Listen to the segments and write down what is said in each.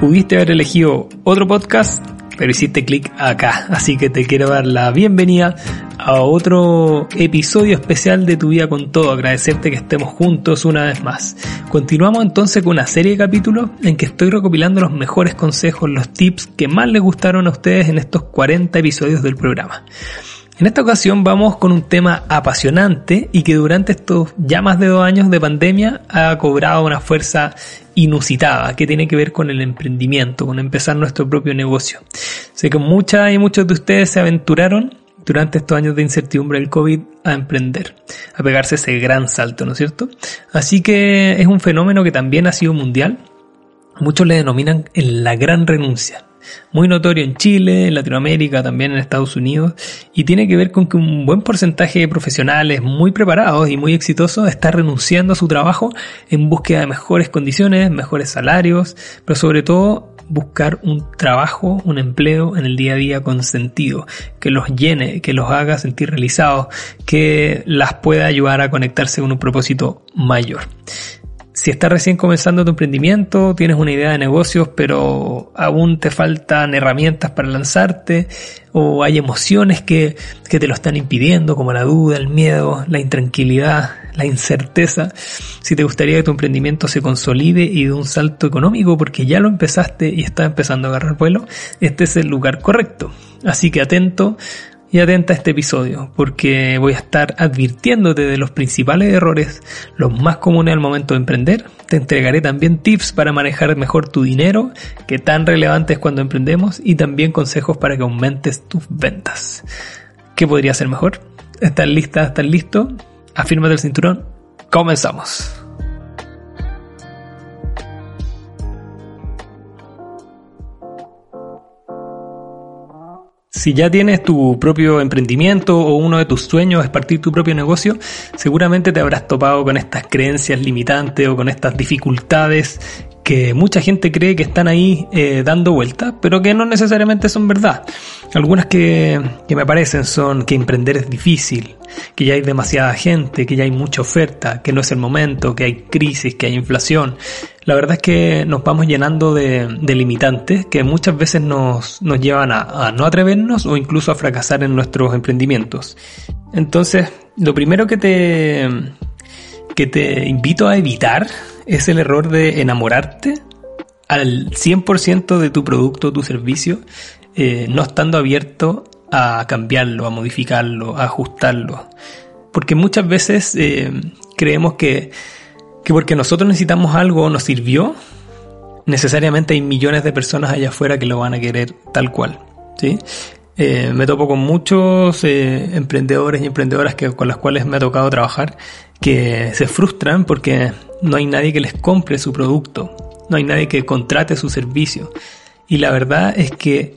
Pudiste haber elegido otro podcast, pero hiciste clic acá. Así que te quiero dar la bienvenida a otro episodio especial de Tu Vida con Todo. Agradecerte que estemos juntos una vez más. Continuamos entonces con una serie de capítulos en que estoy recopilando los mejores consejos, los tips que más les gustaron a ustedes en estos 40 episodios del programa. En esta ocasión vamos con un tema apasionante y que durante estos ya más de dos años de pandemia ha cobrado una fuerza inusitada que tiene que ver con el emprendimiento, con empezar nuestro propio negocio. Sé que muchas y muchos de ustedes se aventuraron durante estos años de incertidumbre del COVID a emprender, a pegarse ese gran salto, ¿no es cierto? Así que es un fenómeno que también ha sido mundial. Muchos le denominan la gran renuncia muy notorio en Chile, en Latinoamérica, también en Estados Unidos, y tiene que ver con que un buen porcentaje de profesionales muy preparados y muy exitosos está renunciando a su trabajo en búsqueda de mejores condiciones, mejores salarios, pero sobre todo buscar un trabajo, un empleo en el día a día con sentido, que los llene, que los haga sentir realizados, que las pueda ayudar a conectarse con un propósito mayor si estás recién comenzando tu emprendimiento, tienes una idea de negocios, pero aún te faltan herramientas para lanzarte, o hay emociones que, que, te lo están impidiendo, como la duda, el miedo, la intranquilidad, la incerteza, si te gustaría que tu emprendimiento se consolide y dé un salto económico porque ya lo empezaste y estás empezando a agarrar vuelo, este es el lugar correcto. Así que atento y atenta a este episodio, porque voy a estar advirtiéndote de los principales errores, los más comunes al momento de emprender. Te entregaré también tips para manejar mejor tu dinero, que tan relevante es cuando emprendemos, y también consejos para que aumentes tus ventas. ¿Qué podría ser mejor? ¿Estás lista? ¿Estás listo? Afírmate el cinturón. Comenzamos. Si ya tienes tu propio emprendimiento o uno de tus sueños es partir tu propio negocio, seguramente te habrás topado con estas creencias limitantes o con estas dificultades que mucha gente cree que están ahí eh, dando vueltas, pero que no necesariamente son verdad. Algunas que, que me parecen son que emprender es difícil, que ya hay demasiada gente, que ya hay mucha oferta, que no es el momento, que hay crisis, que hay inflación. La verdad es que nos vamos llenando de, de limitantes que muchas veces nos, nos llevan a, a no atrevernos o incluso a fracasar en nuestros emprendimientos. Entonces, lo primero que te, que te invito a evitar es el error de enamorarte al 100% de tu producto tu servicio, eh, no estando abierto a cambiarlo, a modificarlo, a ajustarlo. Porque muchas veces eh, creemos que, que porque nosotros necesitamos algo o nos sirvió, necesariamente hay millones de personas allá afuera que lo van a querer tal cual. ¿sí? Eh, me topo con muchos eh, emprendedores y emprendedoras que, con las cuales me ha tocado trabajar que se frustran porque no hay nadie que les compre su producto, no hay nadie que contrate su servicio. Y la verdad es que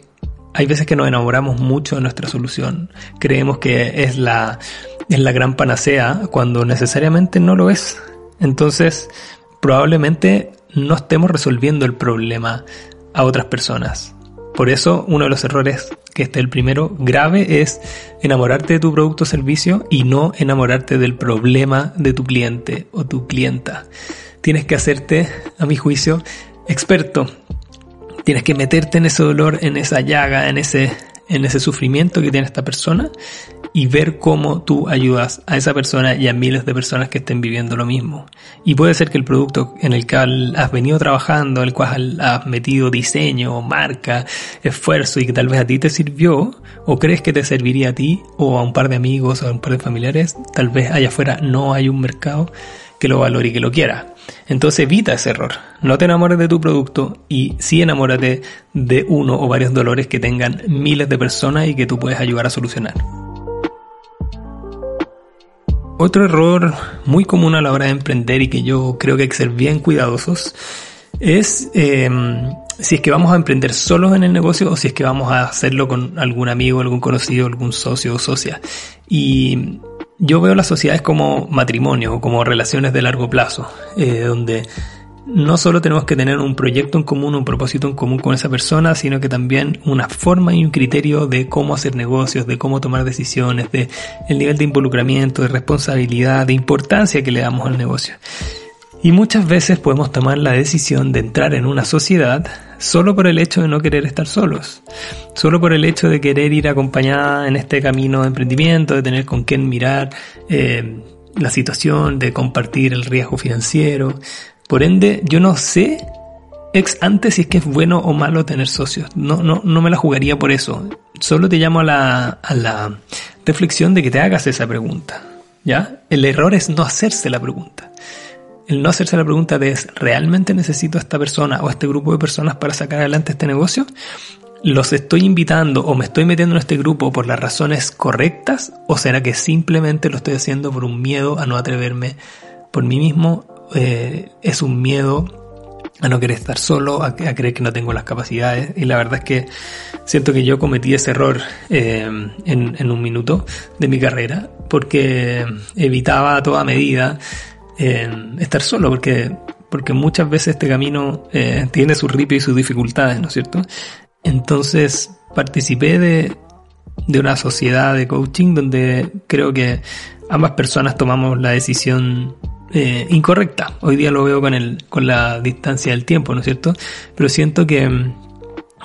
hay veces que nos enamoramos mucho de nuestra solución, creemos que es la, es la gran panacea cuando necesariamente no lo es. Entonces, probablemente no estemos resolviendo el problema a otras personas. Por eso, uno de los errores, que este el primero, grave, es enamorarte de tu producto o servicio y no enamorarte del problema de tu cliente o tu clienta. Tienes que hacerte, a mi juicio, experto. Tienes que meterte en ese dolor, en esa llaga, en ese, en ese sufrimiento que tiene esta persona y ver cómo tú ayudas a esa persona y a miles de personas que estén viviendo lo mismo. Y puede ser que el producto en el cual has venido trabajando, en el cual has metido diseño, marca, esfuerzo y que tal vez a ti te sirvió, o crees que te serviría a ti, o a un par de amigos o a un par de familiares, tal vez allá afuera no hay un mercado que lo valore y que lo quiera. Entonces evita ese error. No te enamores de tu producto y sí enamórate de uno o varios dolores que tengan miles de personas y que tú puedes ayudar a solucionar. Otro error muy común a la hora de emprender y que yo creo que hay que ser bien cuidadosos es em, si es que vamos a emprender solos en el negocio o si es que vamos a hacerlo con algún amigo, algún conocido, algún socio o socia. Y yo veo las sociedades como matrimonio o como relaciones de largo plazo, eh, donde no solo tenemos que tener un proyecto en común, un propósito en común con esa persona, sino que también una forma y un criterio de cómo hacer negocios, de cómo tomar decisiones, de el nivel de involucramiento, de responsabilidad, de importancia que le damos al negocio. Y muchas veces podemos tomar la decisión de entrar en una sociedad solo por el hecho de no querer estar solos, solo por el hecho de querer ir acompañada en este camino de emprendimiento, de tener con quién mirar eh, la situación, de compartir el riesgo financiero. Por ende, yo no sé ex antes si es que es bueno o malo tener socios. No, no, no me la jugaría por eso. Solo te llamo a la, a la reflexión de que te hagas esa pregunta. ¿Ya? El error es no hacerse la pregunta el no hacerse la pregunta de es, ¿realmente necesito a esta persona o a este grupo de personas para sacar adelante este negocio? ¿Los estoy invitando o me estoy metiendo en este grupo por las razones correctas? ¿O será que simplemente lo estoy haciendo por un miedo a no atreverme por mí mismo? Eh, es un miedo a no querer estar solo, a, creer que no tengo las capacidades. Y la verdad es que siento que yo cometí ese error eh, en, en un minuto de mi carrera porque evitaba a toda medida estar solo, porque, porque muchas veces este camino eh, tiene sus ripio y sus dificultades, ¿no es cierto? Entonces participé de, de una sociedad de coaching donde creo que ambas personas tomamos la decisión eh, incorrecta. Hoy día lo veo con, el, con la distancia del tiempo, ¿no es cierto? Pero siento que,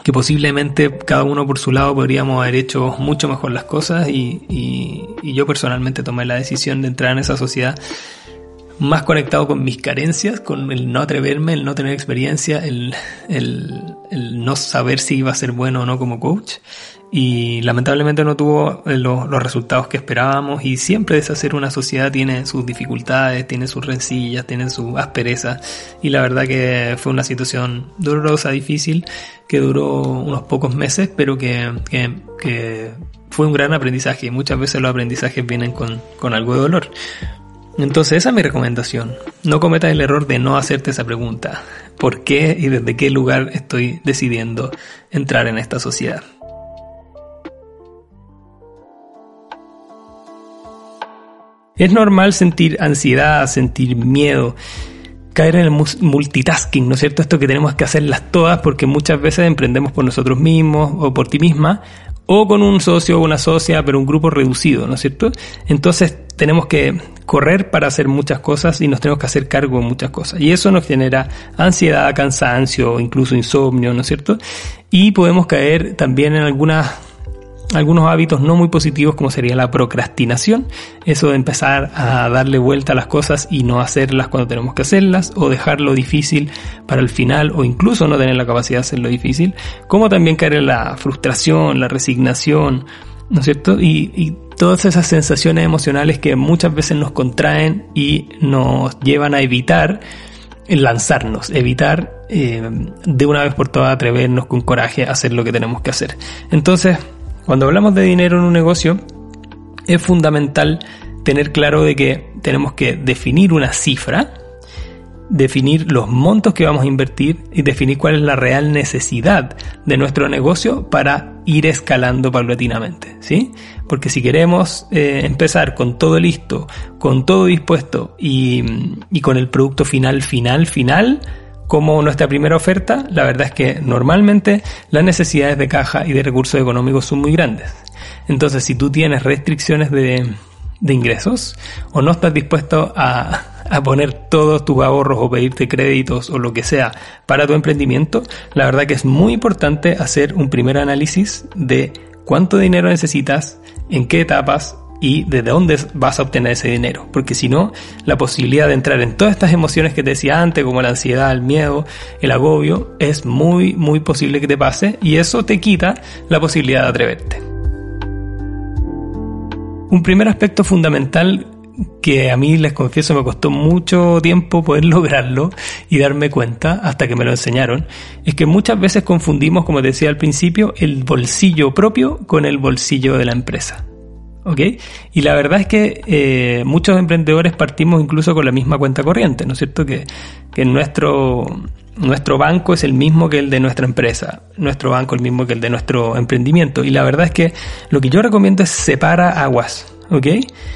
que posiblemente cada uno por su lado podríamos haber hecho mucho mejor las cosas y, y, y yo personalmente tomé la decisión de entrar en esa sociedad más conectado con mis carencias, con el no atreverme, el no tener experiencia, el, el, el no saber si iba a ser bueno o no como coach. Y lamentablemente no tuvo eh, los, los resultados que esperábamos y siempre deshacer una sociedad tiene sus dificultades, tiene sus rencillas, tiene su aspereza y la verdad que fue una situación dolorosa, difícil, que duró unos pocos meses, pero que, que, que fue un gran aprendizaje y muchas veces los aprendizajes vienen con, con algo de dolor. Entonces esa es mi recomendación. No cometas el error de no hacerte esa pregunta. ¿Por qué y desde qué lugar estoy decidiendo entrar en esta sociedad? Es normal sentir ansiedad, sentir miedo, caer en el multitasking, ¿no es cierto? Esto que tenemos que hacerlas todas porque muchas veces emprendemos por nosotros mismos o por ti misma o con un socio o una socia, pero un grupo reducido, ¿no es cierto? Entonces tenemos que correr para hacer muchas cosas y nos tenemos que hacer cargo de muchas cosas. Y eso nos genera ansiedad, cansancio, incluso insomnio, ¿no es cierto? Y podemos caer también en algunas algunos hábitos no muy positivos como sería la procrastinación, eso de empezar a darle vuelta a las cosas y no hacerlas cuando tenemos que hacerlas, o dejarlo difícil para el final, o incluso no tener la capacidad de hacerlo difícil, como también caer en la frustración, la resignación, ¿no es cierto? Y, todas esas sensaciones emocionales que muchas veces nos contraen y nos llevan a evitar lanzarnos, evitar eh, de una vez por todas atrevernos con coraje a hacer lo que tenemos que hacer. Entonces, cuando hablamos de dinero en un negocio, es fundamental tener claro de que tenemos que definir una cifra, definir los montos que vamos a invertir y definir cuál es la real necesidad de nuestro negocio para ir escalando paulatinamente, ¿sí? Porque si queremos eh, empezar con todo listo, con todo dispuesto y, y con el producto final, final, final, como nuestra primera oferta, la verdad es que normalmente las necesidades de caja y de recursos económicos son muy grandes. Entonces, si tú tienes restricciones de, de ingresos o no estás dispuesto a, a poner todos tus ahorros o pedirte créditos o lo que sea para tu emprendimiento, la verdad que es muy importante hacer un primer análisis de cuánto dinero necesitas, en qué etapas y desde dónde vas a obtener ese dinero. Porque si no, la posibilidad de entrar en todas estas emociones que te decía antes, como la ansiedad, el miedo, el agobio, es muy, muy posible que te pase y eso te quita la posibilidad de atreverte. Un primer aspecto fundamental que a mí les confieso me costó mucho tiempo poder lograrlo y darme cuenta hasta que me lo enseñaron, es que muchas veces confundimos, como decía al principio, el bolsillo propio con el bolsillo de la empresa. ¿ok? Y la verdad es que eh, muchos emprendedores partimos incluso con la misma cuenta corriente, ¿no es cierto? Que, que nuestro, nuestro banco es el mismo que el de nuestra empresa, nuestro banco el mismo que el de nuestro emprendimiento. Y la verdad es que lo que yo recomiendo es separa aguas, ¿ok?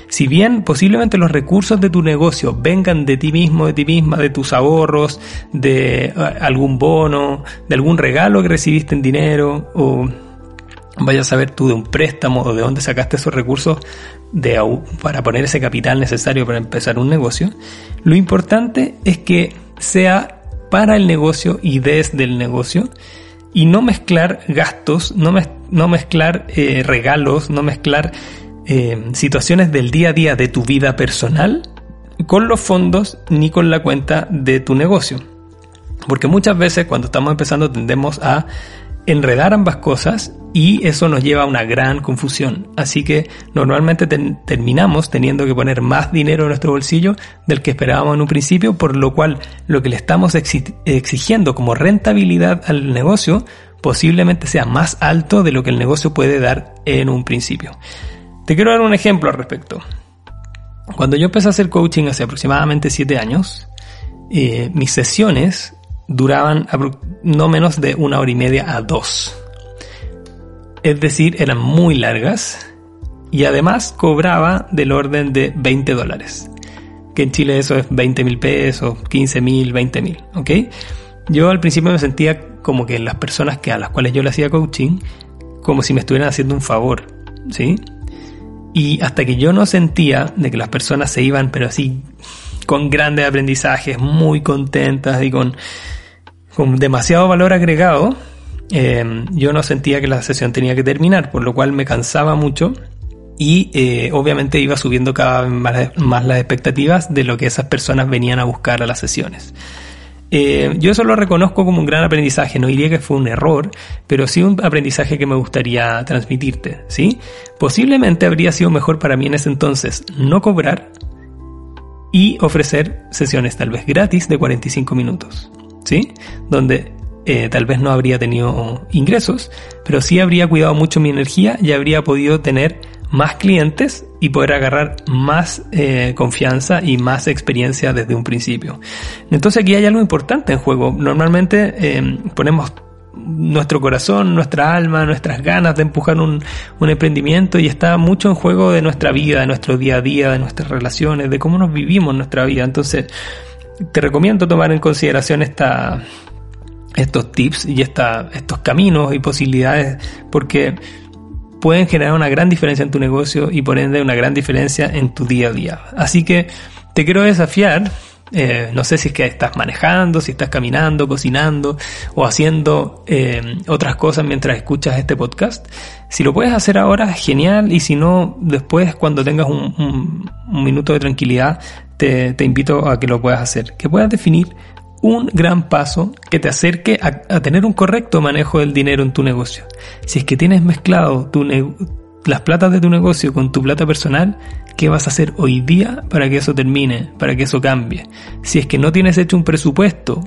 Si bien posiblemente los recursos de tu negocio vengan de ti mismo, de ti misma, de tus ahorros, de algún bono, de algún regalo que recibiste en dinero o vayas a saber tú de un préstamo o de dónde sacaste esos recursos de, para poner ese capital necesario para empezar un negocio, lo importante es que sea para el negocio y desde el negocio y no mezclar gastos, no, no mezclar eh, regalos, no mezclar eh, situaciones del día a día de tu vida personal con los fondos ni con la cuenta de tu negocio. Porque muchas veces cuando estamos empezando tendemos a enredar ambas cosas y eso nos lleva a una gran confusión. Así que normalmente terminamos teniendo que poner más dinero en nuestro bolsillo del que esperábamos en un principio, por lo cual lo que le estamos exigiendo como rentabilidad al negocio posiblemente sea más alto de lo que el negocio puede dar en un principio. Te quiero dar un ejemplo al respecto. Cuando yo empecé a hacer coaching hace aproximadamente 7 años, eh, mis sesiones duraban no menos de una hora y media a dos. Es decir, eran muy largas y además cobraba del orden de 20 dólares. Que en Chile eso es 20 mil pesos, 15 mil, 20 mil, ¿ok? Yo al principio me sentía como que las personas que a las cuales yo le hacía coaching, como si me estuvieran haciendo un favor, ¿sí? Y hasta que yo no sentía de que las personas se iban, pero así, con grandes aprendizajes, muy contentas y con, con demasiado valor agregado, eh, yo no sentía que la sesión tenía que terminar, por lo cual me cansaba mucho y eh, obviamente iba subiendo cada vez más, las expectativas de lo que esas personas venían a buscar a las sesiones. Eh, yo eso lo reconozco como un gran aprendizaje, no diría que fue un error, pero sí un aprendizaje que me gustaría transmitirte, ¿sí? Posiblemente habría sido mejor para mí en ese entonces no cobrar y ofrecer sesiones tal vez gratis de 45 minutos, ¿sí? Donde eh, tal vez no habría tenido ingresos, pero sí habría cuidado mucho mi energía y habría podido tener más clientes y poder agarrar más eh, confianza y más experiencia desde un principio. Entonces aquí hay algo importante en juego. Normalmente em, ponemos nuestro corazón, nuestra alma, nuestras ganas de empujar un, un, emprendimiento y está mucho en juego de nuestra vida, de nuestro día a día, de nuestras relaciones, de cómo nos vivimos nuestra vida. Entonces, te recomiendo tomar en consideración esta, estos tips y estos caminos y posibilidades porque pueden generar una gran diferencia en tu negocio y por ende una gran diferencia en tu día a día. Así que te quiero desafiar, eh, no sé si es que estás manejando, si estás caminando, cocinando o haciendo eh, otras cosas mientras escuchas este podcast. Si lo puedes hacer ahora, genial, y si no, después cuando tengas un, minuto de tranquilidad, te, te invito a que lo puedas hacer, que puedas definir un gran paso que te acerque a, tener un correcto manejo del dinero en tu negocio. Si es que tienes mezclado las platas de tu negocio con tu plata personal, ¿qué vas a hacer hoy día para que eso termine, para que eso cambie? Si es que no tienes hecho un presupuesto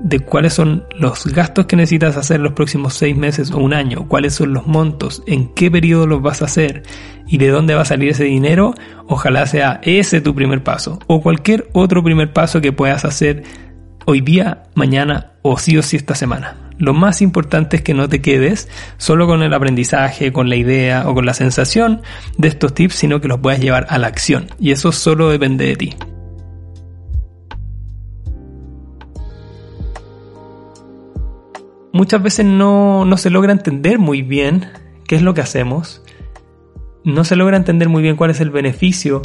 de cuáles son los gastos que necesitas hacer los próximos seis meses o un año, cuáles son los montos, en qué periodo los vas a hacer y de dónde va a salir ese dinero, ojalá sea ese tu primer paso o cualquier otro primer paso que puedas hacer hoy día, mañana o sí o sí esta semana. Lo más importante es que no te quedes solo con el aprendizaje, con la idea o con la sensación de estos tips, sino que los puedas llevar a la acción. Y eso solo depende de ti. Muchas veces no, no se logra entender muy bien qué es lo que hacemos. No se logra entender muy bien cuál es el beneficio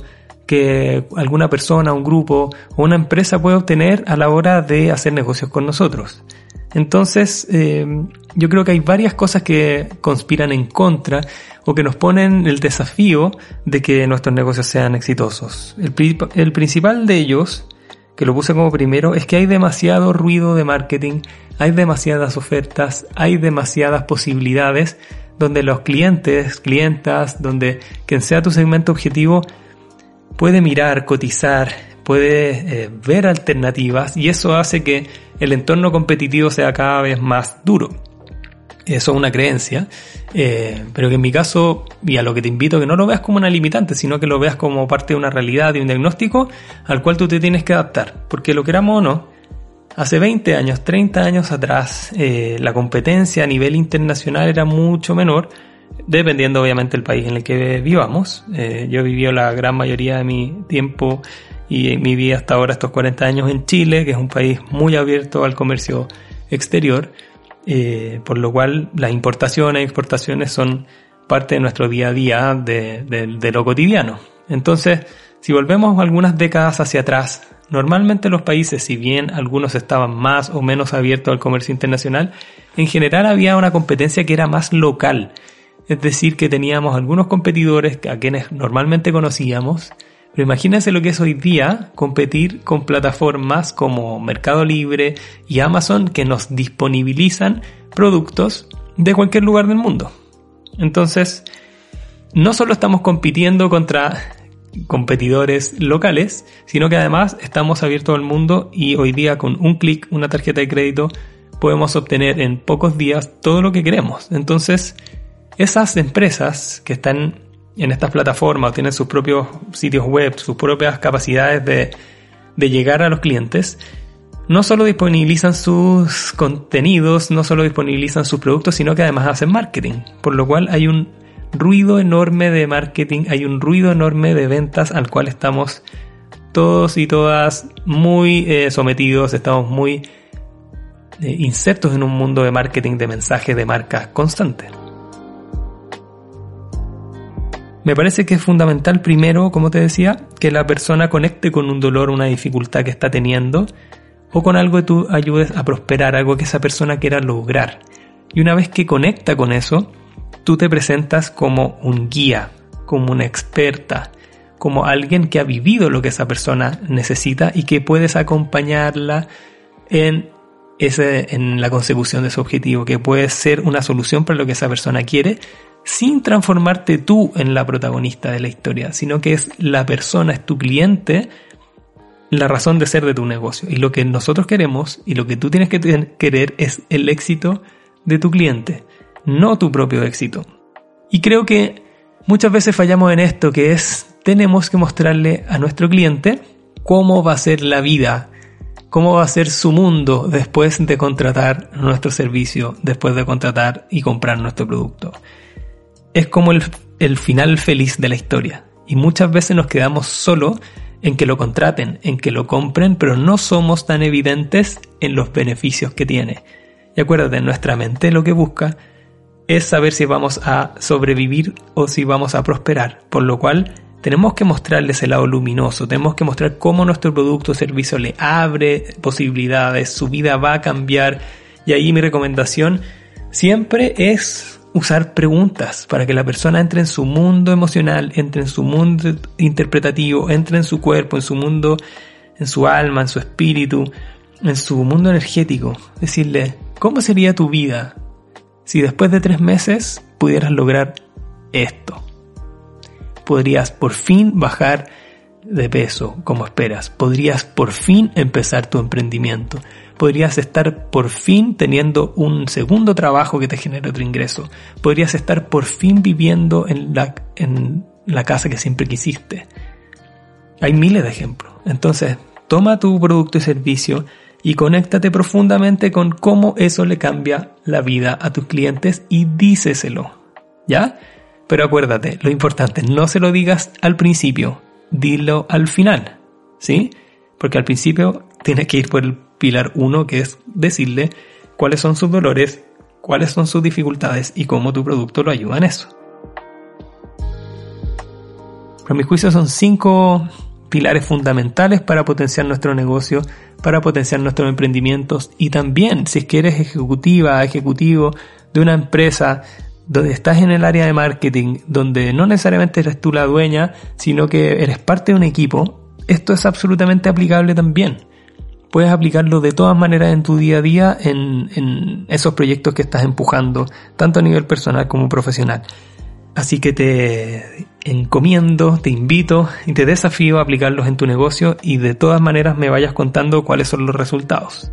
que alguna persona, un grupo o una empresa puede obtener a la hora de hacer negocios con nosotros. Entonces, eh, yo creo que hay varias cosas que conspiran en contra o que nos ponen el desafío de que nuestros negocios sean exitosos. El, el principal de ellos, que lo puse como primero, es que hay demasiado ruido de marketing, hay demasiadas ofertas, hay demasiadas posibilidades donde los clientes, clientas, donde quien sea tu segmento objetivo, puede mirar, cotizar, puede eh, ver alternativas y eso hace que el entorno competitivo sea cada vez más duro. Eso es una creencia, eh, pero que en mi caso, y a lo que te invito, que no lo veas como una limitante, sino que lo veas como parte de una realidad, de un diagnóstico al cual tú te tienes que adaptar, porque lo queramos o no, hace 20 años, 30 años atrás, eh, la competencia a nivel internacional era mucho menor, dependiendo obviamente del país en el que vivamos. Eh, yo vivido la gran mayoría de mi tiempo y mi vida hasta ahora, estos 40 años en Chile, que es un país muy abierto al comercio exterior eh, por lo cual las importaciones y exportaciones son parte de nuestro día a día de lo cotidiano. Entonces, si volvemos algunas décadas hacia atrás, normalmente los países, si bien algunos estaban más o menos abiertos al comercio internacional, en general había una competencia que era más local. Es decir, que teníamos algunos competidores a quienes normalmente conocíamos, pero imagínense lo que es hoy día competir con plataformas como Mercado Libre y Amazon que nos disponibilizan productos de cualquier lugar del mundo. Entonces, no solo estamos compitiendo contra competidores locales, sino que además estamos abiertos al mundo y hoy día con un clic, una tarjeta de crédito, podemos obtener en pocos días todo lo que queremos. Entonces, esas empresas que están en estas plataformas tienen sus propios sitios web, sus propias capacidades de, de llegar a los clientes, no solo disponibilizan sus contenidos, no solo disponibilizan sus productos, sino que además hacen marketing. Por lo cual hay un ruido enorme de marketing, hay un ruido enorme de ventas al cual estamos todos y todas muy eh, sometidos, estamos muy eh, insertos en un mundo de marketing, de mensajes, de marcas constantes. Me parece que es fundamental primero, como te decía, que la persona conecte con un dolor, una dificultad que está teniendo, o con algo que tú ayudes a prosperar, algo que esa persona quiera lograr. Y una vez que conecta con eso, tú te presentas como un guía, como una experta, como alguien que ha vivido lo que esa persona necesita y que puedes acompañarla en ese, en la consecución de su objetivo, que puede ser una solución para lo que esa persona quiere, sin transformarte tú en la protagonista de la historia, sino que es la persona, es tu cliente, la razón de ser de tu negocio. Y lo que nosotros queremos y lo que tú tienes que querer es el éxito de tu cliente, no tu propio éxito. Y creo que muchas veces fallamos en esto, que es tenemos que mostrarle a nuestro cliente cómo va a ser la vida, cómo va a ser su mundo después de contratar nuestro servicio, después de contratar y comprar nuestro producto es como el, final feliz de la historia. Y muchas veces nos quedamos solo en que lo contraten, en que lo compren, pero no somos tan evidentes en los beneficios que tiene. Y acuérdate, nuestra mente lo que busca es saber si vamos a sobrevivir o si vamos a prosperar, por lo cual tenemos que mostrarles el lado luminoso, tenemos que mostrar cómo nuestro producto o servicio le abre posibilidades, su vida va a cambiar y ahí mi recomendación siempre es usar preguntas para que la persona entre en su mundo emocional, entre en su mundo interpretativo, entre en su cuerpo, en su mundo, en su alma, en su espíritu, en su mundo energético. Decirle, ¿cómo sería tu vida si después de tres meses pudieras lograr esto? Podrías por fin bajar de peso como esperas. Podrías por fin empezar tu emprendimiento podrías estar por fin teniendo un segundo trabajo que te genere otro ingreso. Podrías estar por fin viviendo en la, en la casa que siempre quisiste. Hay miles de ejemplos. Entonces, toma tu producto y servicio y conéctate profundamente con cómo eso le cambia la vida a tus clientes y díceselo. ¿Ya? Pero acuérdate, lo importante, no se lo digas al principio, dilo al final. ¿Sí? Porque al principio tienes que ir por el pilar 1, que es decirle cuáles son sus dolores, cuáles son sus dificultades y cómo tu producto lo ayuda en eso. Para mi juicio son cinco pilares fundamentales para potenciar nuestro negocio, para potenciar nuestros emprendimientos y también si es que eres ejecutiva, ejecutivo de una empresa donde estás en el área de marketing, donde no necesariamente eres tú la dueña, sino que eres parte de un equipo, esto es absolutamente aplicable también puedes aplicarlo de todas maneras en tu día a día en, esos proyectos que estás empujando, tanto a nivel personal como profesional. Así que te encomiendo, te invito y te desafío a aplicarlos en tu negocio y de todas maneras me vayas contando cuáles son los resultados.